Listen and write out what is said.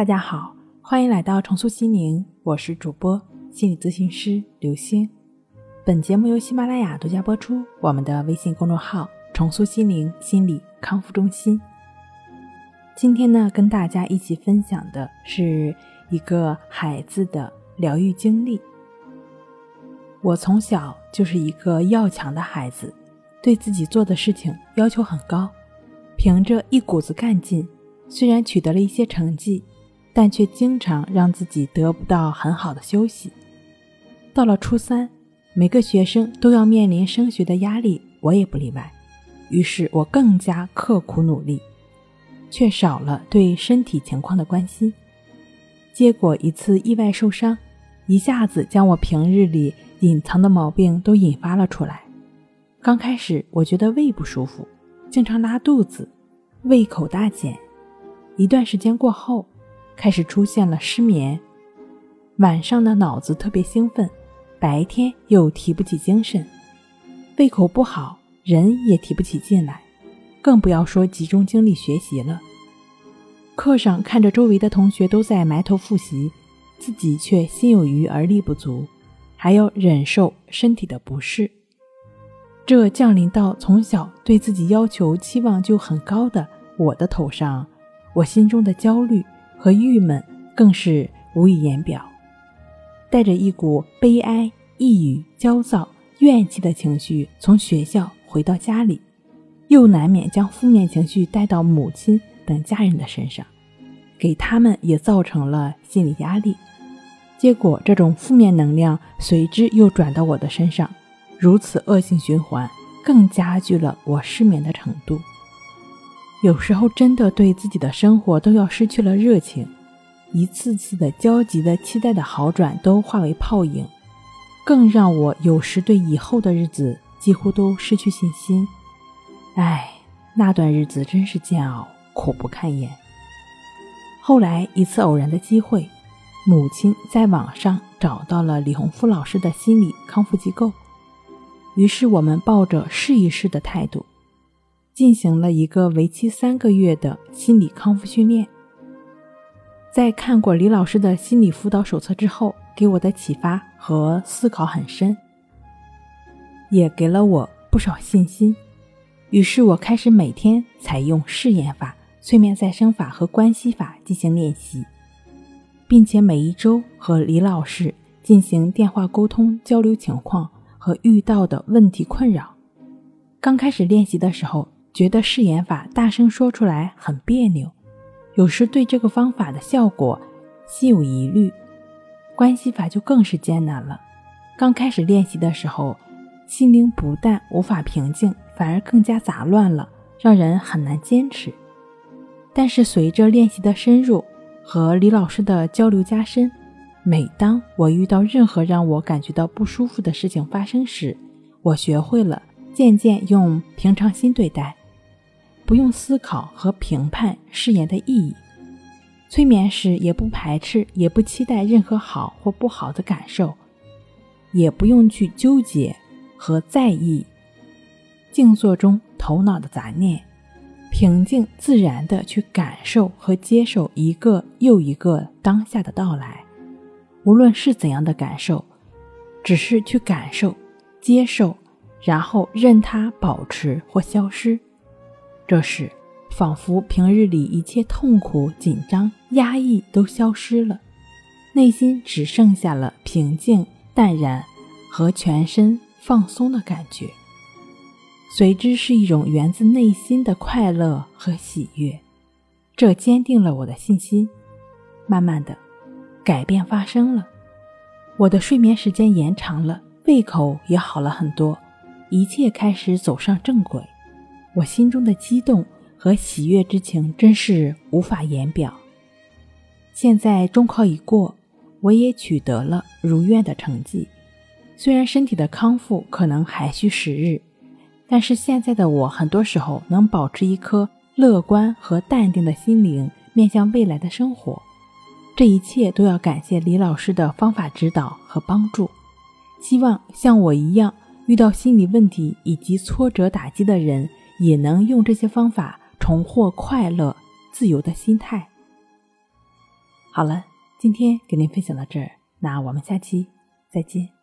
大家好，欢迎来到重塑心灵，我是主播心理咨询师刘星。本节目由喜马拉雅独家播出。我们的微信公众号“重塑心灵心理康复中心”。今天呢，跟大家一起分享的是一个孩子的疗愈经历。我从小就是一个要强的孩子，对自己做的事情要求很高，凭着一股子干劲，虽然取得了一些成绩。但却经常让自己得不到很好的休息。到了初三，每个学生都要面临升学的压力，我也不例外。于是我更加刻苦努力，却少了对身体情况的关心。结果一次意外受伤，一下子将我平日里隐藏的毛病都引发了出来。刚开始我觉得胃不舒服，经常拉肚子，胃口大减。一段时间过后。开始出现了失眠，晚上的脑子特别兴奋，白天又提不起精神，胃口不好，人也提不起劲来，更不要说集中精力学习了。课上看着周围的同学都在埋头复习，自己却心有余而力不足，还要忍受身体的不适。这降临到从小对自己要求期望就很高的我的头上，我心中的焦虑。和郁闷更是无以言表，带着一股悲哀、抑郁、焦躁、怨气的情绪从学校回到家里，又难免将负面情绪带到母亲等家人的身上，给他们也造成了心理压力。结果，这种负面能量随之又转到我的身上，如此恶性循环，更加剧了我失眠的程度。有时候真的对自己的生活都要失去了热情，一次次的焦急的期待的好转都化为泡影，更让我有时对以后的日子几乎都失去信心。唉，那段日子真是煎熬，苦不堪言。后来一次偶然的机会，母亲在网上找到了李洪福老师的心理康复机构，于是我们抱着试一试的态度。进行了一个为期三个月的心理康复训练。在看过李老师的心理辅导手册之后，给我的启发和思考很深，也给了我不少信心。于是我开始每天采用试验法、催眠再生法和关系法进行练习，并且每一周和李老师进行电话沟通交流情况和遇到的问题困扰。刚开始练习的时候。觉得誓言法大声说出来很别扭，有时对这个方法的效果心有疑虑。关系法就更是艰难了。刚开始练习的时候，心灵不但无法平静，反而更加杂乱了，让人很难坚持。但是随着练习的深入和李老师的交流加深，每当我遇到任何让我感觉到不舒服的事情发生时，我学会了渐渐用平常心对待。不用思考和评判誓言的意义，催眠时也不排斥，也不期待任何好或不好的感受，也不用去纠结和在意静坐中头脑的杂念，平静自然的去感受和接受一个又一个当下的到来，无论是怎样的感受，只是去感受、接受，然后任它保持或消失。这时，仿佛平日里一切痛苦、紧张、压抑都消失了，内心只剩下了平静、淡然和全身放松的感觉。随之是一种源自内心的快乐和喜悦，这坚定了我的信心。慢慢的，改变发生了，我的睡眠时间延长了，胃口也好了很多，一切开始走上正轨。我心中的激动和喜悦之情真是无法言表。现在中考已过，我也取得了如愿的成绩。虽然身体的康复可能还需时日，但是现在的我很多时候能保持一颗乐观和淡定的心灵，面向未来的生活。这一切都要感谢李老师的方法指导和帮助。希望像我一样遇到心理问题以及挫折打击的人。也能用这些方法重获快乐、自由的心态。好了，今天给您分享到这儿，那我们下期再见。